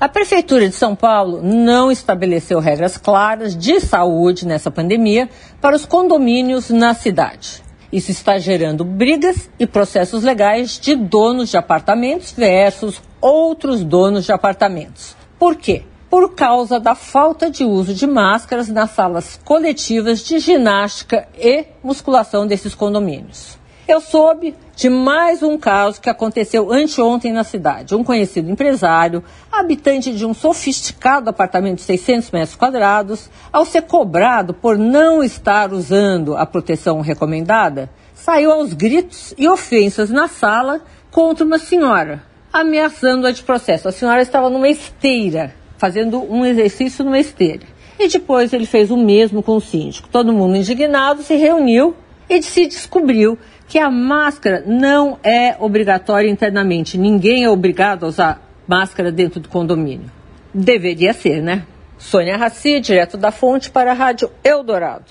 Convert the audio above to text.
A Prefeitura de São Paulo não estabeleceu regras claras de saúde nessa pandemia para os condomínios na cidade. Isso está gerando brigas e processos legais de donos de apartamentos versus outros donos de apartamentos. Por quê? Por causa da falta de uso de máscaras nas salas coletivas de ginástica e musculação desses condomínios. Eu soube de mais um caso que aconteceu anteontem na cidade. Um conhecido empresário, habitante de um sofisticado apartamento de 600 metros quadrados, ao ser cobrado por não estar usando a proteção recomendada, saiu aos gritos e ofensas na sala contra uma senhora, ameaçando-a de processo. A senhora estava numa esteira, fazendo um exercício numa esteira. E depois ele fez o mesmo com o síndico. Todo mundo indignado se reuniu e se descobriu que a máscara não é obrigatória internamente. Ninguém é obrigado a usar máscara dentro do condomínio. Deveria ser, né? Sônia Raci, direto da fonte para a Rádio Eldorado.